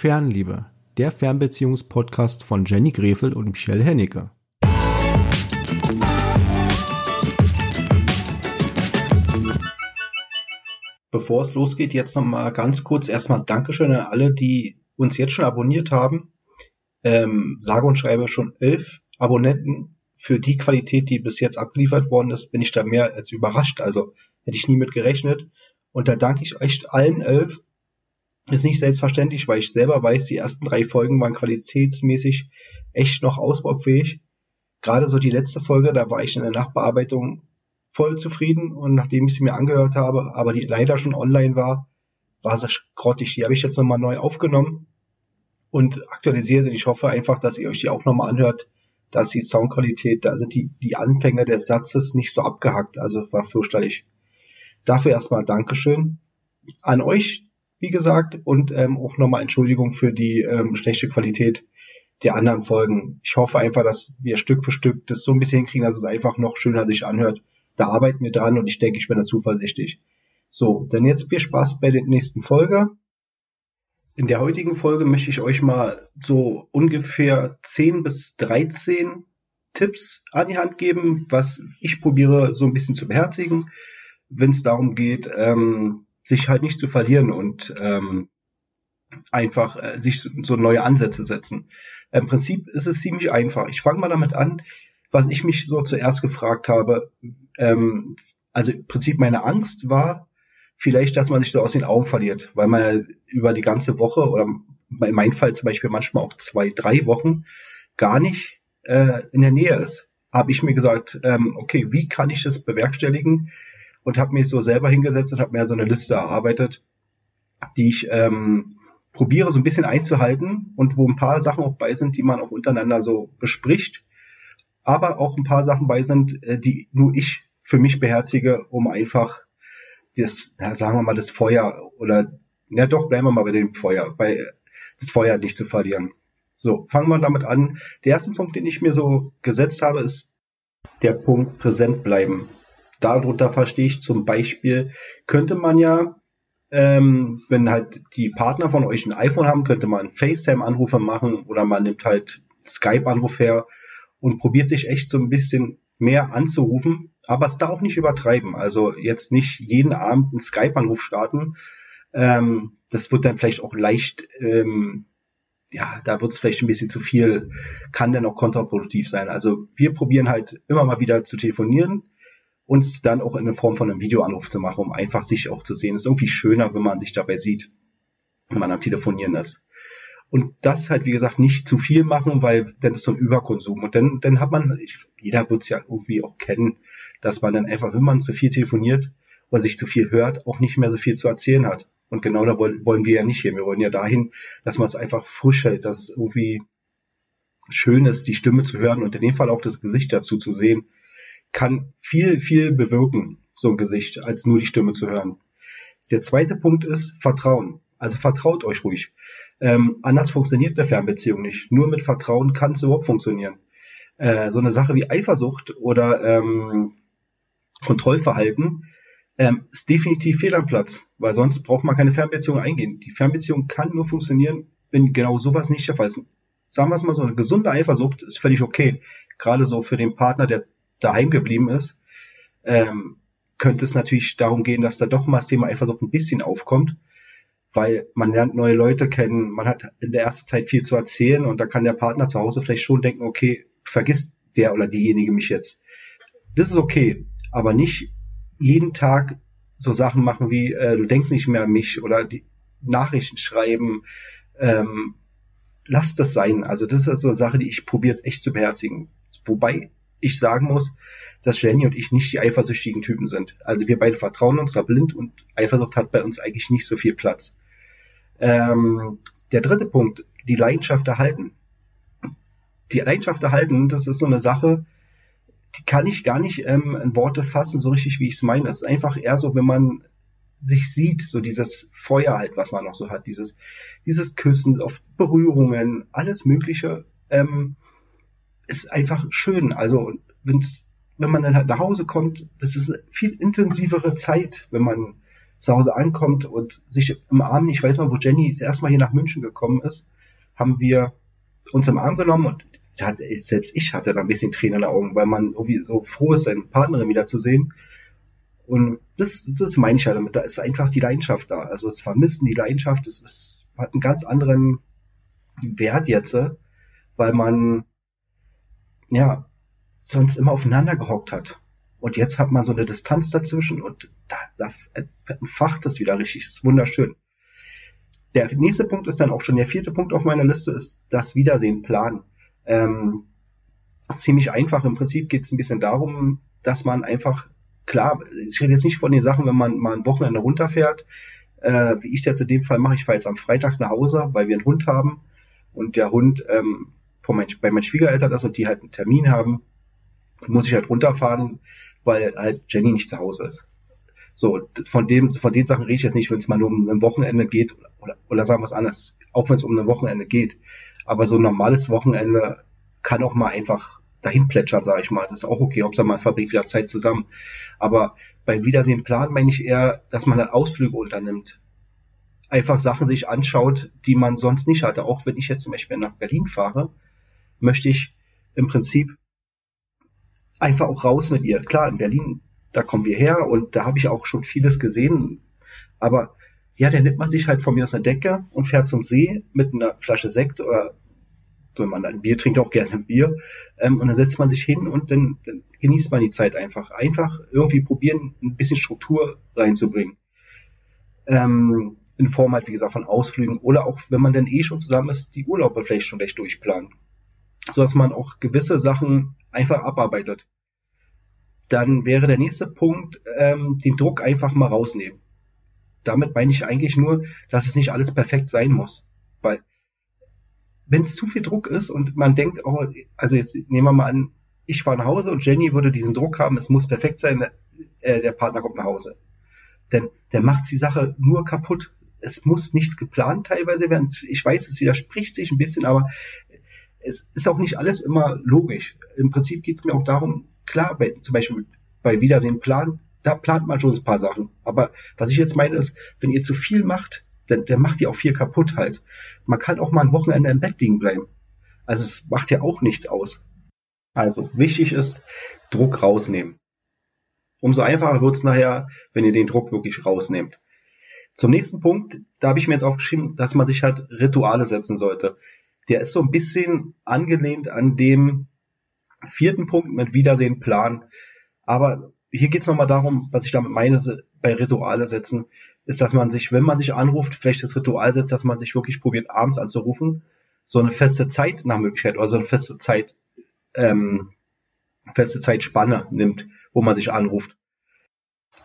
Fernliebe, der Fernbeziehungspodcast von Jenny Grefel und Michelle Hennecke. Bevor es losgeht, jetzt noch mal ganz kurz erstmal Dankeschön an alle, die uns jetzt schon abonniert haben. Ähm, sage und schreibe schon elf Abonnenten. Für die Qualität, die bis jetzt abgeliefert worden ist, bin ich da mehr als überrascht. Also hätte ich nie mit gerechnet. Und da danke ich euch allen elf. Ist nicht selbstverständlich, weil ich selber weiß, die ersten drei Folgen waren qualitätsmäßig echt noch ausbaufähig. Gerade so die letzte Folge, da war ich in der Nachbearbeitung voll zufrieden und nachdem ich sie mir angehört habe, aber die leider schon online war, war sie grottig. Die habe ich jetzt nochmal neu aufgenommen und aktualisiert und ich hoffe einfach, dass ihr euch die auch nochmal anhört, dass die Soundqualität, also die, die Anfänge des Satzes nicht so abgehackt, also war fürchterlich. Dafür erstmal Dankeschön an euch, wie gesagt, und ähm, auch nochmal Entschuldigung für die ähm, schlechte Qualität der anderen Folgen. Ich hoffe einfach, dass wir Stück für Stück das so ein bisschen hinkriegen, dass es einfach noch schöner sich anhört. Da arbeiten wir dran und ich denke, ich bin da zuversichtlich. So, dann jetzt viel Spaß bei der nächsten Folge. In der heutigen Folge möchte ich euch mal so ungefähr 10 bis 13 Tipps an die Hand geben, was ich probiere so ein bisschen zu beherzigen, wenn es darum geht, ähm, sich halt nicht zu verlieren und ähm, einfach äh, sich so neue Ansätze setzen. Im Prinzip ist es ziemlich einfach. Ich fange mal damit an, was ich mich so zuerst gefragt habe. Ähm, also im Prinzip meine Angst war vielleicht, dass man sich so aus den Augen verliert, weil man über die ganze Woche oder in meinem Fall zum Beispiel manchmal auch zwei, drei Wochen gar nicht äh, in der Nähe ist. Habe ich mir gesagt, ähm, okay, wie kann ich das bewerkstelligen? Und habe mich so selber hingesetzt und habe mir so eine Liste erarbeitet, die ich ähm, probiere so ein bisschen einzuhalten und wo ein paar Sachen auch bei sind, die man auch untereinander so bespricht, aber auch ein paar Sachen bei sind, äh, die nur ich für mich beherzige, um einfach das, ja, sagen wir mal, das Feuer oder, ja doch, bleiben wir mal bei dem Feuer, bei das Feuer nicht zu verlieren. So, fangen wir damit an. Der erste Punkt, den ich mir so gesetzt habe, ist der Punkt präsent bleiben. Darunter verstehe ich zum Beispiel, könnte man ja ähm, wenn halt die Partner von euch ein iPhone haben, könnte man FaceTime-Anrufe machen oder man nimmt halt Skype-Anruf her und probiert sich echt so ein bisschen mehr anzurufen, aber es da auch nicht übertreiben. Also jetzt nicht jeden Abend einen Skype-Anruf starten. Ähm, das wird dann vielleicht auch leicht, ähm, ja, da wird es vielleicht ein bisschen zu viel, kann dann auch kontraproduktiv sein. Also wir probieren halt immer mal wieder zu telefonieren, und es dann auch in der Form von einem Videoanruf zu machen, um einfach sich auch zu sehen. Es ist irgendwie schöner, wenn man sich dabei sieht, wenn man am Telefonieren ist. Und das halt, wie gesagt, nicht zu viel machen, weil dann ist so ein Überkonsum. Und dann, dann hat man, jeder wird es ja irgendwie auch kennen, dass man dann einfach, wenn man zu viel telefoniert oder sich zu viel hört, auch nicht mehr so viel zu erzählen hat. Und genau da wollen, wollen wir ja nicht hier. Wir wollen ja dahin, dass man es einfach frisch hält, dass es irgendwie schön ist, die Stimme zu hören und in dem Fall auch das Gesicht dazu zu sehen kann viel, viel bewirken, so ein Gesicht, als nur die Stimme zu hören. Der zweite Punkt ist Vertrauen. Also vertraut euch ruhig. Ähm, anders funktioniert eine Fernbeziehung nicht. Nur mit Vertrauen kann es überhaupt funktionieren. Äh, so eine Sache wie Eifersucht oder ähm, Kontrollverhalten ähm, ist definitiv fehl am Platz, weil sonst braucht man keine Fernbeziehung eingehen. Die Fernbeziehung kann nur funktionieren, wenn genau sowas nicht der Fall ist. Sagen wir es mal so, eine gesunde Eifersucht ist völlig okay. Gerade so für den Partner, der daheim geblieben ist, ähm, könnte es natürlich darum gehen, dass da doch mal das Thema Eifersucht ein bisschen aufkommt, weil man lernt neue Leute kennen, man hat in der ersten Zeit viel zu erzählen und da kann der Partner zu Hause vielleicht schon denken, okay, vergisst der oder diejenige mich jetzt. Das ist okay, aber nicht jeden Tag so Sachen machen wie, äh, du denkst nicht mehr an mich oder die Nachrichten schreiben, ähm, lass das sein. Also das ist so eine Sache, die ich probiere echt zu beherzigen. Wobei ich sagen muss, dass Jenny und ich nicht die eifersüchtigen Typen sind. Also wir beide vertrauen uns da blind und Eifersucht hat bei uns eigentlich nicht so viel Platz. Ähm, der dritte Punkt, die Leidenschaft erhalten. Die Leidenschaft erhalten, das ist so eine Sache, die kann ich gar nicht ähm, in Worte fassen, so richtig wie ich es meine. Es ist einfach eher so, wenn man sich sieht, so dieses Feuer halt, was man noch so hat, dieses, dieses Küssen, auf Berührungen, alles Mögliche. Ähm, ist einfach schön. Also wenn's, wenn man dann halt nach Hause kommt, das ist eine viel intensivere Zeit, wenn man zu Hause ankommt und sich im Arm, ich weiß noch, wo Jenny das erste Mal hier nach München gekommen ist, haben wir uns im Arm genommen und hat, selbst ich hatte da ein bisschen Tränen in den Augen, weil man irgendwie so froh ist, seine Partnerin wieder zu sehen. Und das, das meine ich ja damit. Da ist einfach die Leidenschaft da. Also das Vermissen, die Leidenschaft, das ist, hat einen ganz anderen Wert jetzt, weil man ja sonst immer aufeinander gehockt hat. Und jetzt hat man so eine Distanz dazwischen und da, da entfacht es wieder richtig. Ist wunderschön. Der nächste Punkt ist dann auch schon der vierte Punkt auf meiner Liste, ist das Wiedersehen planen. Ähm, ziemlich einfach. Im Prinzip geht es ein bisschen darum, dass man einfach, klar, ich rede jetzt nicht von den Sachen, wenn man mal ein Wochenende runterfährt, äh, wie ich es jetzt in dem Fall mache, ich fahre jetzt am Freitag nach Hause, weil wir einen Hund haben und der Hund ähm, von mein, bei meinen Schwiegereltern ist und die halt einen Termin haben, muss ich halt runterfahren, weil halt Jenny nicht zu Hause ist. So, von dem, von den Sachen rede ich jetzt nicht, wenn es mal nur um ein Wochenende geht oder, oder sagen wir es anders, auch wenn es um ein Wochenende geht. Aber so ein normales Wochenende kann auch mal einfach dahin plätschern, sage ich mal. Das ist auch okay, Hauptsache man verbringt wieder Zeit zusammen. Aber beim Wiedersehen planen meine ich eher, dass man halt Ausflüge unternimmt. Einfach Sachen sich anschaut, die man sonst nicht hatte. Auch wenn ich jetzt zum Beispiel nach Berlin fahre, möchte ich im Prinzip einfach auch raus mit ihr. Klar, in Berlin, da kommen wir her und da habe ich auch schon vieles gesehen. Aber ja, dann nimmt man sich halt von mir aus eine Decke und fährt zum See mit einer Flasche Sekt oder wenn man ein Bier trinkt, auch gerne ein Bier. Ähm, und dann setzt man sich hin und dann, dann genießt man die Zeit einfach. Einfach irgendwie probieren, ein bisschen Struktur reinzubringen. Ähm, in Form halt, wie gesagt, von Ausflügen oder auch, wenn man dann eh schon zusammen ist, die Urlaube vielleicht schon recht durchplanen so dass man auch gewisse Sachen einfach abarbeitet. Dann wäre der nächste Punkt, ähm, den Druck einfach mal rausnehmen. Damit meine ich eigentlich nur, dass es nicht alles perfekt sein muss. Weil wenn es zu viel Druck ist und man denkt, oh, also jetzt nehmen wir mal an, ich fahre nach Hause und Jenny würde diesen Druck haben, es muss perfekt sein, äh, der Partner kommt nach Hause. Denn der macht die Sache nur kaputt. Es muss nichts geplant teilweise werden. Ich weiß, es widerspricht sich ein bisschen, aber es ist auch nicht alles immer logisch. Im Prinzip geht es mir auch darum, klar, bei, zum Beispiel bei Wiedersehen Plan, da plant man schon ein paar Sachen. Aber was ich jetzt meine ist, wenn ihr zu viel macht, dann, dann macht ihr auch viel kaputt halt. Man kann auch mal ein Wochenende im Bett liegen bleiben. Also es macht ja auch nichts aus. Also wichtig ist, Druck rausnehmen. Umso einfacher wird's nachher, wenn ihr den Druck wirklich rausnehmt. Zum nächsten Punkt, da habe ich mir jetzt aufgeschrieben, dass man sich halt Rituale setzen sollte der ist so ein bisschen angelehnt an dem vierten Punkt mit Wiedersehen, Plan. Aber hier geht es nochmal darum, was ich damit meine, bei Rituale setzen, ist, dass man sich, wenn man sich anruft, vielleicht das Ritual setzt, dass man sich wirklich probiert, abends anzurufen, so eine feste Zeit nach Möglichkeit, oder so eine feste Zeit, ähm, feste Zeitspanne nimmt, wo man sich anruft.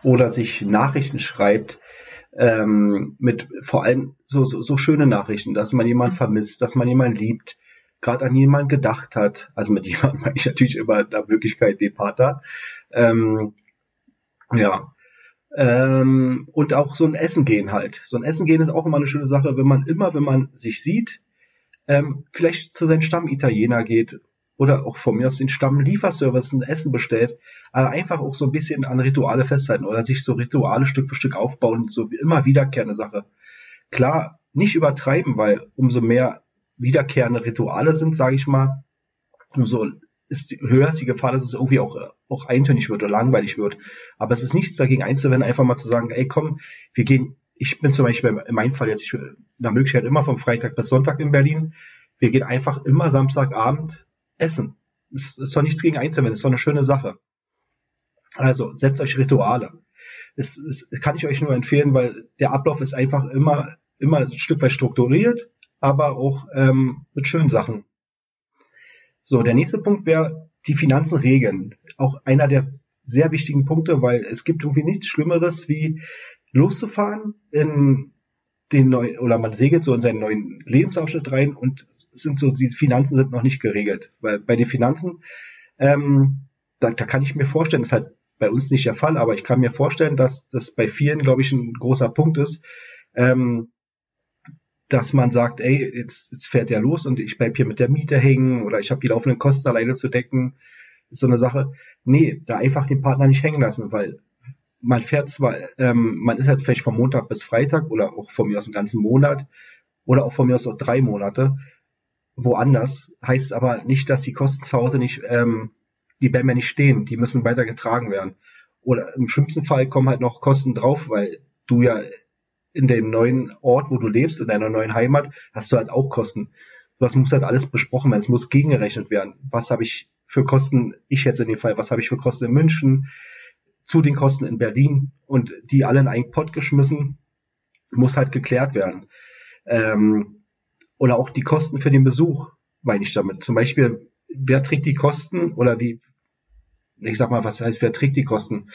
Oder sich Nachrichten schreibt, ähm, mit vor allem so, so, so schöne Nachrichten, dass man jemanden mhm. vermisst, dass man jemanden liebt, gerade an jemanden gedacht hat. Also mit jemandem meine ich natürlich immer der Möglichkeit den Partner. Ähm, ja. Ähm, und auch so ein Essen gehen halt. So ein Essen gehen ist auch immer eine schöne Sache, wenn man immer, wenn man sich sieht, ähm, vielleicht zu seinem Stamm-Italiener geht oder auch von mir aus den Stamm-Lieferservice ein Essen bestellt, aber einfach auch so ein bisschen an Rituale festhalten oder sich so Rituale Stück für Stück aufbauen, so immer wiederkehrende Sache. Klar, nicht übertreiben, weil umso mehr wiederkehrende Rituale sind, sage ich mal, umso ist höher ist die Gefahr, dass es irgendwie auch, auch eintönig wird oder langweilig wird. Aber es ist nichts dagegen einzuwenden, einfach mal zu sagen, ey komm, wir gehen, ich bin zum Beispiel in meinem Fall jetzt, ich bin nach Möglichkeit immer vom Freitag bis Sonntag in Berlin. Wir gehen einfach immer Samstagabend essen. Ist, ist doch nichts gegen einzuwenden, ist doch eine schöne Sache. Also setzt euch Rituale. Es, es kann ich euch nur empfehlen, weil der Ablauf ist einfach immer, immer ein Stück weit strukturiert, aber auch ähm, mit schönen Sachen. So, der nächste Punkt wäre die Finanzen regeln. Auch einer der sehr wichtigen Punkte, weil es gibt irgendwie nichts Schlimmeres, wie loszufahren in den neuen, oder man segelt so in seinen neuen Lebensabschnitt rein und sind so, die Finanzen sind noch nicht geregelt. Weil bei den Finanzen, ähm, da, da kann ich mir vorstellen, das ist halt bei uns nicht der Fall, aber ich kann mir vorstellen, dass das bei vielen, glaube ich, ein großer Punkt ist, ähm, dass man sagt, ey, jetzt, jetzt fährt ja los und ich bleib hier mit der Miete hängen oder ich habe die laufenden Kosten alleine zu decken. Ist so eine Sache. Nee, da einfach den Partner nicht hängen lassen, weil man fährt zwar, ähm, man ist halt vielleicht von Montag bis Freitag oder auch von mir aus einen ganzen Monat oder auch von mir aus auch drei Monate woanders, heißt aber nicht, dass die Kosten zu Hause nicht, ähm, die bleiben ja nicht stehen, die müssen weiter getragen werden. Oder im schlimmsten Fall kommen halt noch Kosten drauf, weil du ja in dem neuen Ort, wo du lebst, in deiner neuen Heimat, hast du halt auch Kosten. Das muss halt alles besprochen werden. Es muss gegengerechnet werden. Was habe ich für Kosten, ich jetzt in dem Fall, was habe ich für Kosten in München, zu den Kosten in Berlin und die alle in einen Pott geschmissen, muss halt geklärt werden. Ähm, oder auch die Kosten für den Besuch, meine ich damit. Zum Beispiel, wer trägt die Kosten oder wie, ich sag mal, was heißt, wer trägt die Kosten?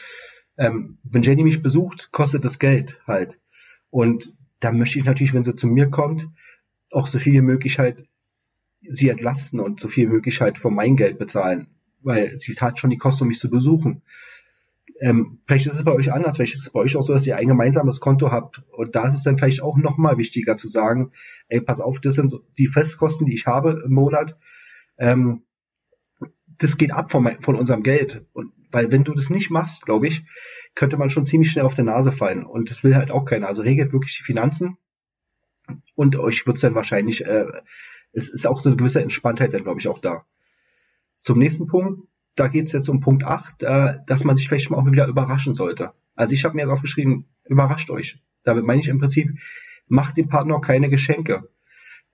Ähm, wenn Jenny mich besucht, kostet das Geld halt. Und da möchte ich natürlich, wenn sie zu mir kommt, auch so viel wie möglich halt sie entlasten und so viel wie möglich halt von mein Geld bezahlen. Weil sie hat schon die Kosten, um mich zu besuchen. Ähm, vielleicht ist es bei euch anders, vielleicht ist es bei euch auch so, dass ihr ein gemeinsames Konto habt. Und da ist es dann vielleicht auch nochmal wichtiger zu sagen, ey, pass auf, das sind die Festkosten, die ich habe im Monat. Ähm, das geht ab von, mein, von unserem Geld. Und weil wenn du das nicht machst, glaube ich, könnte man schon ziemlich schnell auf der Nase fallen. Und das will halt auch keiner. Also regelt wirklich die Finanzen. Und euch wird's dann wahrscheinlich, äh, es ist auch so eine gewisse Entspanntheit dann, glaube ich, auch da. Zum nächsten Punkt da geht es jetzt um Punkt 8, äh, dass man sich vielleicht mal auch wieder überraschen sollte. Also ich habe mir jetzt aufgeschrieben, überrascht euch. Damit meine ich im Prinzip, macht dem Partner keine Geschenke.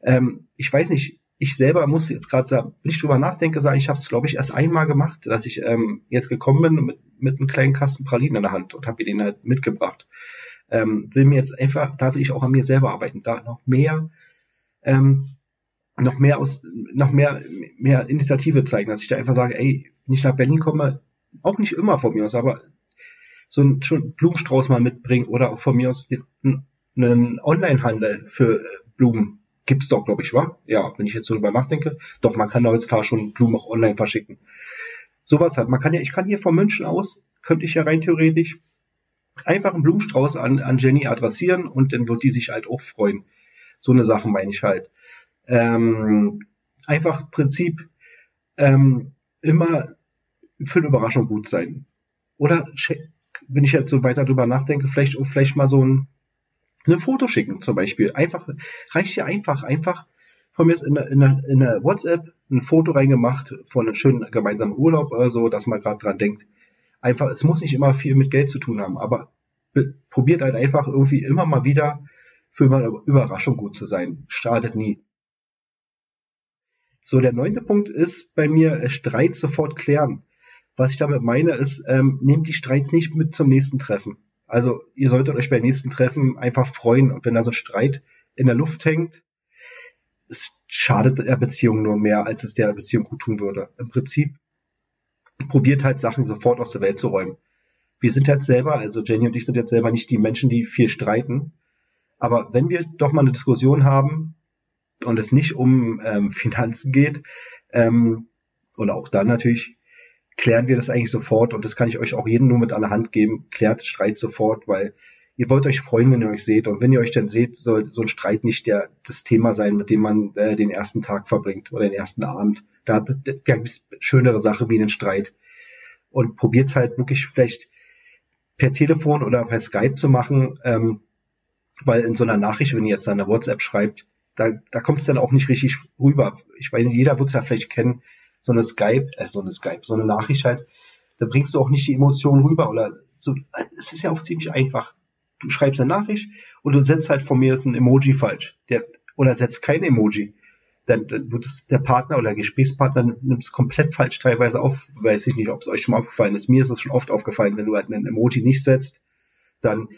Ähm, ich weiß nicht, ich selber muss jetzt gerade, wenn ich drüber nachdenke, sagen, ich habe es, glaube ich, erst einmal gemacht, dass ich ähm, jetzt gekommen bin mit, mit einem kleinen Kasten Pralinen in der Hand und habe den halt mitgebracht. Ähm, will mir jetzt einfach, da will ich auch an mir selber arbeiten, da noch mehr ähm, noch mehr aus, noch mehr, mehr Initiative zeigen, dass ich da einfach sage, ey, wenn ich nach Berlin komme, auch nicht immer von mir aus, aber so einen Blumenstrauß mal mitbringen oder auch von mir aus den, einen Online-Handel für Blumen gibt's doch, glaube ich, wa? Ja, wenn ich jetzt so drüber nachdenke, doch, man kann da jetzt klar schon Blumen auch online verschicken. Sowas halt. Man kann ja, ich kann hier von München aus, könnte ich ja rein theoretisch einfach einen Blumenstrauß an, an Jenny adressieren und dann wird die sich halt auch freuen. So eine Sache meine ich halt ähm, einfach Prinzip ähm, immer für eine Überraschung gut sein. Oder wenn ich jetzt so weiter drüber nachdenke, vielleicht vielleicht mal so ein, ein Foto schicken zum Beispiel. Einfach reicht ja einfach, einfach von mir ist in der, in, der, WhatsApp ein Foto reingemacht von einem schönen gemeinsamen Urlaub oder so, dass man gerade dran denkt. Einfach, es muss nicht immer viel mit Geld zu tun haben, aber probiert halt einfach irgendwie immer mal wieder für eine Überraschung gut zu sein. Startet nie. So, der neunte Punkt ist bei mir Streit sofort klären. Was ich damit meine, ist, ähm, nehmt die Streits nicht mit zum nächsten Treffen. Also ihr solltet euch beim nächsten Treffen einfach freuen. Und wenn da so ein Streit in der Luft hängt, es schadet der Beziehung nur mehr, als es der Beziehung gut tun würde. Im Prinzip probiert halt Sachen sofort aus der Welt zu räumen. Wir sind halt selber, also Jenny und ich sind jetzt selber nicht die Menschen, die viel streiten. Aber wenn wir doch mal eine Diskussion haben, und es nicht um ähm, Finanzen geht, ähm, oder auch dann natürlich, klären wir das eigentlich sofort und das kann ich euch auch jedem nur mit an Hand geben, klärt Streit sofort, weil ihr wollt euch freuen, wenn ihr euch seht und wenn ihr euch dann seht, soll so ein Streit nicht der, das Thema sein, mit dem man äh, den ersten Tag verbringt oder den ersten Abend. Da, da gibt es schönere Sache wie einen Streit und probiert es halt wirklich vielleicht per Telefon oder per Skype zu machen, ähm, weil in so einer Nachricht, wenn ihr jetzt eine WhatsApp schreibt, da, da kommt es dann auch nicht richtig rüber. Ich weiß, jeder wird es ja vielleicht kennen, so eine Skype, äh, so eine Skype, so eine Nachricht halt, da bringst du auch nicht die Emotionen rüber oder so. Es ist ja auch ziemlich einfach. Du schreibst eine Nachricht und du setzt halt von mir ein Emoji falsch. Der, oder setzt kein Emoji. Dann, dann wird es der Partner oder der Gesprächspartner nimmt es komplett falsch teilweise auf. Weiß ich nicht, ob es euch schon mal aufgefallen ist. Mir ist es schon oft aufgefallen, wenn du halt einen Emoji nicht setzt, dann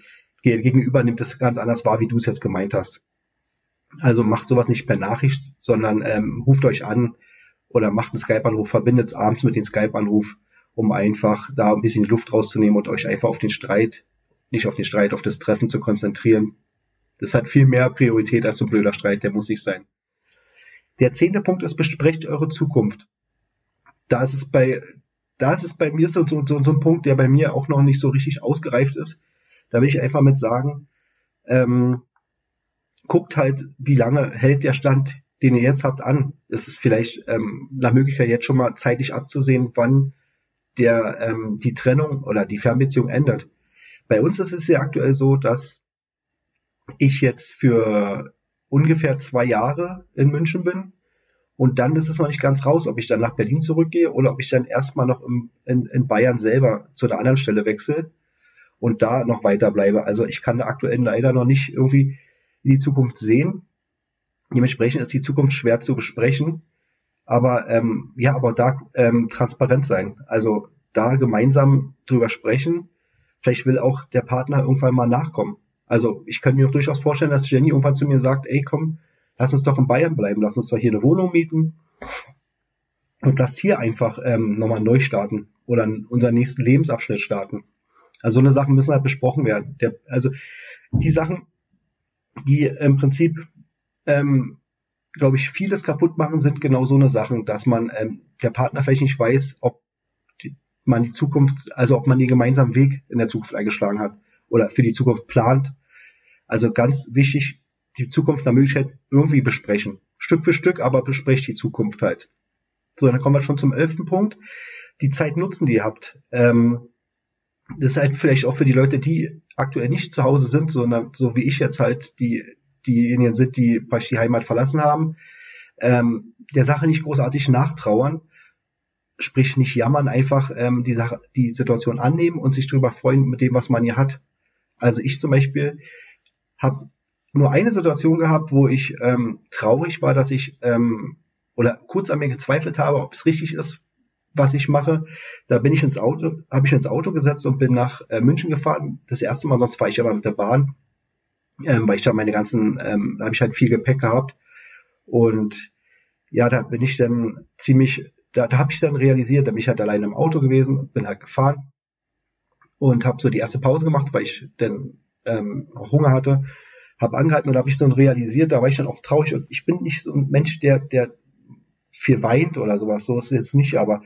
gegenüber nimmt es ganz anders wahr, wie du es jetzt gemeint hast. Also macht sowas nicht per Nachricht, sondern ähm, ruft euch an oder macht einen Skype-Anruf, verbindet es abends mit dem Skype-Anruf, um einfach da ein bisschen Luft rauszunehmen und euch einfach auf den Streit, nicht auf den Streit, auf das Treffen zu konzentrieren. Das hat viel mehr Priorität als so ein blöder Streit, der muss nicht sein. Der zehnte Punkt ist, besprecht eure Zukunft. Da ist es bei, da ist es bei mir so, so, so, ein Punkt, der bei mir auch noch nicht so richtig ausgereift ist. Da will ich einfach mit sagen, ähm, guckt halt, wie lange hält der Stand, den ihr jetzt habt, an. Es ist vielleicht ähm, nach Möglichkeit jetzt schon mal zeitlich abzusehen, wann der ähm, die Trennung oder die Fernbeziehung ändert. bei uns ist es ja aktuell so, dass ich jetzt für ungefähr zwei Jahre in München bin. Und dann ist es noch nicht ganz raus, ob ich dann nach Berlin zurückgehe oder ob ich dann erstmal noch im, in, in Bayern selber zu einer anderen Stelle wechsle und da noch weiter bleibe. Also ich kann aktuell leider noch nicht irgendwie in die Zukunft sehen. Dementsprechend ist die Zukunft schwer zu besprechen. Aber ähm, ja, aber da ähm, transparent sein. Also da gemeinsam drüber sprechen. Vielleicht will auch der Partner irgendwann mal nachkommen. Also ich kann mir auch durchaus vorstellen, dass Jenny irgendwann zu mir sagt, ey komm, lass uns doch in Bayern bleiben, lass uns doch hier eine Wohnung mieten und lass hier einfach ähm, nochmal neu starten oder unseren nächsten Lebensabschnitt starten. Also so eine Sachen müssen halt besprochen werden. Der, also die Sachen, die im Prinzip, ähm, glaube ich, vieles kaputt machen, sind genau so eine Sachen, dass man ähm, der Partner vielleicht nicht weiß, ob die, man die Zukunft, also ob man den gemeinsamen Weg in der Zukunft eingeschlagen hat oder für die Zukunft plant. Also ganz wichtig, die Zukunft nach Möglichkeit irgendwie besprechen. Stück für Stück, aber besprecht die Zukunft halt. So, dann kommen wir schon zum elften Punkt. Die Zeit nutzen, die ihr habt. Ähm, das ist halt vielleicht auch für die Leute, die aktuell nicht zu Hause sind, sondern so wie ich jetzt halt die diejenigen sind, die praktisch die Heimat verlassen haben, ähm, der Sache nicht großartig nachtrauern, sprich nicht jammern, einfach ähm, die Sache, die Situation annehmen und sich darüber freuen mit dem, was man hier hat. Also ich zum Beispiel habe nur eine Situation gehabt, wo ich ähm, traurig war, dass ich ähm, oder kurz an mir gezweifelt habe, ob es richtig ist, was ich mache. Da bin ich ins Auto, habe ich ins Auto gesetzt und bin nach äh, München gefahren. Das erste Mal, sonst fahre ich aber mit der Bahn, ähm, weil ich da meine ganzen, ähm, da habe ich halt viel Gepäck gehabt. Und ja, da bin ich dann ziemlich, da, da habe ich dann realisiert, da bin ich halt alleine im Auto gewesen und bin halt gefahren und habe so die erste Pause gemacht, weil ich dann ähm, Hunger hatte, habe angehalten und habe ich so realisiert, da war ich dann auch traurig und ich bin nicht so ein Mensch, der der viel weint oder sowas, so ist es jetzt nicht, aber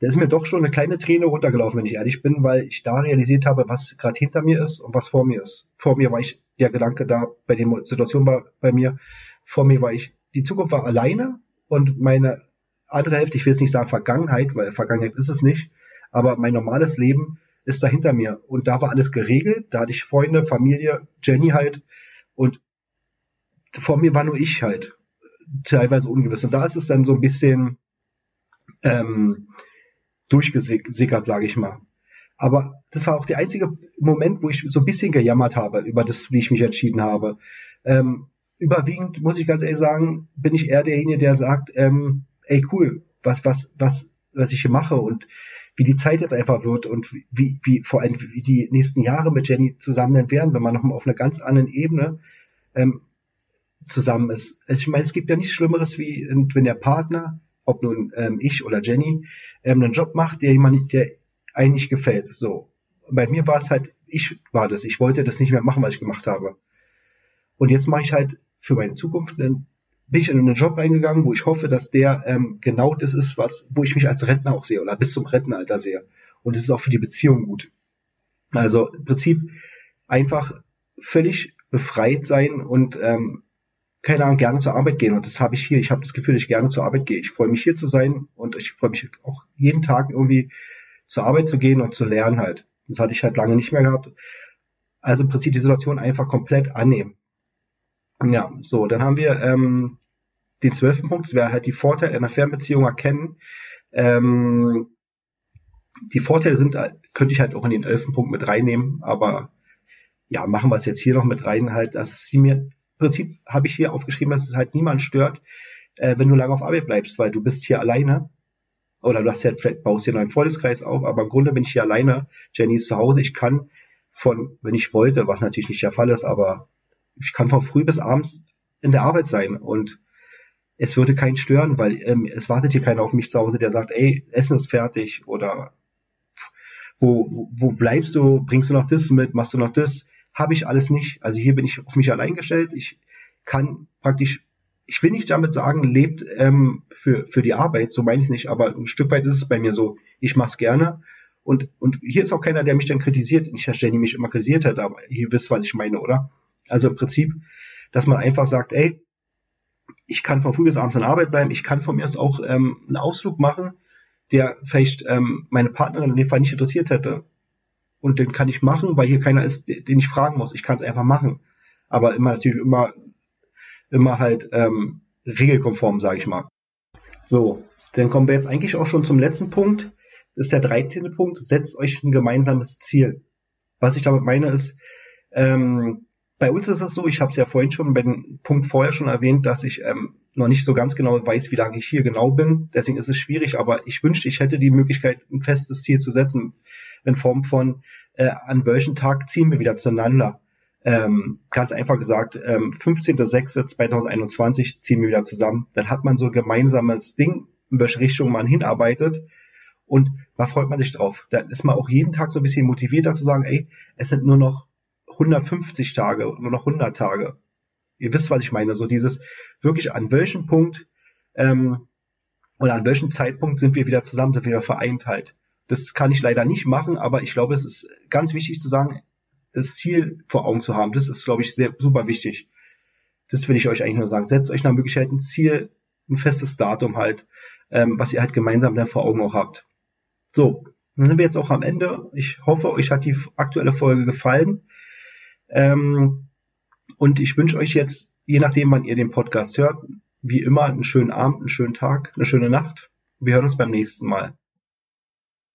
da ist mir doch schon eine kleine Träne runtergelaufen, wenn ich ehrlich bin, weil ich da realisiert habe, was gerade hinter mir ist und was vor mir ist. Vor mir war ich, der Gedanke da, bei der Situation war bei mir, vor mir war ich, die Zukunft war alleine und meine andere Hälfte, ich will jetzt nicht sagen Vergangenheit, weil Vergangenheit ist es nicht, aber mein normales Leben ist da hinter mir. Und da war alles geregelt, da hatte ich Freunde, Familie, Jenny halt und vor mir war nur ich halt teilweise ungewiss. Und da ist es dann so ein bisschen ähm, durchgesickert, sage ich mal. Aber das war auch der einzige Moment, wo ich so ein bisschen gejammert habe über das, wie ich mich entschieden habe. Ähm, überwiegend, muss ich ganz ehrlich sagen, bin ich eher derjenige, der sagt, ähm, ey cool, was, was, was, was ich hier mache und wie die Zeit jetzt einfach wird und wie, wie vor allem wie die nächsten Jahre mit Jenny zusammen werden, wenn man nochmal auf einer ganz anderen Ebene ähm, zusammen ist. Also ich meine, es gibt ja nichts Schlimmeres, wie wenn der Partner, ob nun ähm, ich oder Jenny, ähm, einen Job macht, der jemand, der eigentlich gefällt. So. Bei mir war es halt, ich war das. Ich wollte das nicht mehr machen, was ich gemacht habe. Und jetzt mache ich halt für meine Zukunft einen bin ich in einen Job eingegangen, wo ich hoffe, dass der ähm, genau das ist, was, wo ich mich als Rentner auch sehe oder bis zum Rentenalter sehe. Und es ist auch für die Beziehung gut. Also im Prinzip einfach völlig befreit sein und ähm, keine Ahnung, gerne zur Arbeit gehen. Und das habe ich hier. Ich habe das Gefühl, dass ich gerne zur Arbeit gehe. Ich freue mich hier zu sein und ich freue mich auch jeden Tag irgendwie zur Arbeit zu gehen und zu lernen halt. Das hatte ich halt lange nicht mehr gehabt. Also im Prinzip die Situation einfach komplett annehmen. Ja, so, dann haben wir ähm, den zwölften Punkt, das wäre halt die Vorteile einer Fernbeziehung erkennen. Ähm, die Vorteile sind, könnte ich halt auch in den elften Punkt mit reinnehmen, aber ja, machen wir es jetzt hier noch mit rein, halt, dass sie mir, im Prinzip habe ich hier aufgeschrieben, dass es halt niemand stört, äh, wenn du lange auf Arbeit bleibst, weil du bist hier alleine. Oder du hast ja, vielleicht baust hier einen neuen Freundeskreis auf, aber im Grunde bin ich hier alleine. Jenny ist zu Hause. Ich kann von, wenn ich wollte, was natürlich nicht der Fall ist, aber ich kann von früh bis abends in der Arbeit sein und es würde keinen stören, weil ähm, es wartet hier keiner auf mich zu Hause, der sagt, ey, Essen ist fertig oder wo, wo, wo bleibst du, bringst du noch das mit, machst du noch das? Habe ich alles nicht. Also hier bin ich auf mich allein gestellt. Ich kann praktisch, ich will nicht damit sagen, lebt ähm, für, für die Arbeit, so meine ich nicht, aber ein Stück weit ist es bei mir so, ich mache es gerne. Und, und hier ist auch keiner, der mich dann kritisiert. Nicht, dass Jenny mich immer kritisiert hat, aber ihr wisst, was ich meine, oder? Also im Prinzip, dass man einfach sagt, ey, ich kann von früh bis abends in Arbeit bleiben, ich kann von mir aus auch ähm, einen Ausflug machen, der vielleicht ähm, meine Partnerin in dem Fall nicht interessiert hätte. und den kann ich machen, weil hier keiner ist, den ich fragen muss. Ich kann es einfach machen. Aber immer natürlich immer, immer halt ähm, regelkonform, sage ich mal. So, dann kommen wir jetzt eigentlich auch schon zum letzten Punkt. Das ist der 13. Punkt. Setzt euch ein gemeinsames Ziel. Was ich damit meine ist, ähm, bei uns ist es so, ich habe es ja vorhin schon bei dem Punkt vorher schon erwähnt, dass ich ähm, noch nicht so ganz genau weiß, wie lange ich hier genau bin. Deswegen ist es schwierig, aber ich wünschte, ich hätte die Möglichkeit, ein festes Ziel zu setzen, in Form von, äh, an welchem Tag ziehen wir wieder zueinander. Ähm, ganz einfach gesagt, ähm, 15.06.2021 ziehen wir wieder zusammen. Dann hat man so ein gemeinsames Ding, in welche Richtung man hinarbeitet. Und da freut man sich drauf. Dann ist man auch jeden Tag so ein bisschen motivierter zu sagen, ey, es sind nur noch 150 Tage, nur noch 100 Tage. Ihr wisst, was ich meine. So dieses wirklich an welchem Punkt ähm, oder an welchem Zeitpunkt sind wir wieder zusammen, sind wir wieder vereint halt. Das kann ich leider nicht machen, aber ich glaube, es ist ganz wichtig zu sagen, das Ziel vor Augen zu haben. Das ist, glaube ich, sehr super wichtig. Das will ich euch eigentlich nur sagen. Setzt euch nach Möglichkeit ein Ziel, ein festes Datum halt, ähm, was ihr halt gemeinsam dann vor Augen auch habt. So, dann sind wir jetzt auch am Ende. Ich hoffe, euch hat die aktuelle Folge gefallen. Ähm, und ich wünsche euch jetzt, je nachdem, wann ihr den Podcast hört, wie immer einen schönen Abend, einen schönen Tag, eine schöne Nacht. Wir hören uns beim nächsten Mal.